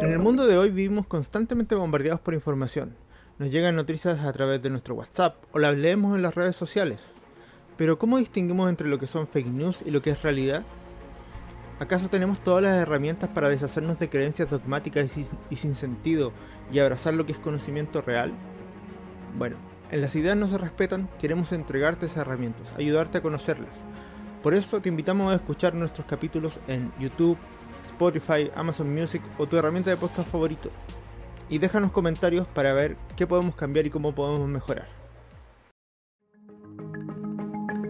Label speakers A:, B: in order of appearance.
A: En el mundo de hoy vivimos constantemente bombardeados por información. Nos llegan noticias a través de nuestro WhatsApp o las leemos en las redes sociales. Pero ¿cómo distinguimos entre lo que son fake news y lo que es realidad? ¿Acaso tenemos todas las herramientas para deshacernos de creencias dogmáticas y sin, sentido y abrazar lo que es conocimiento real? Bueno, en las ideas no se respetan, queremos entregarte esas herramientas, ayudarte a conocerlas. Por eso te invitamos a escuchar nuestros capítulos en YouTube, Spotify, Amazon Music o tu herramienta de podcast favorito. Y déjanos comentarios para ver qué podemos cambiar y cómo podemos mejorar.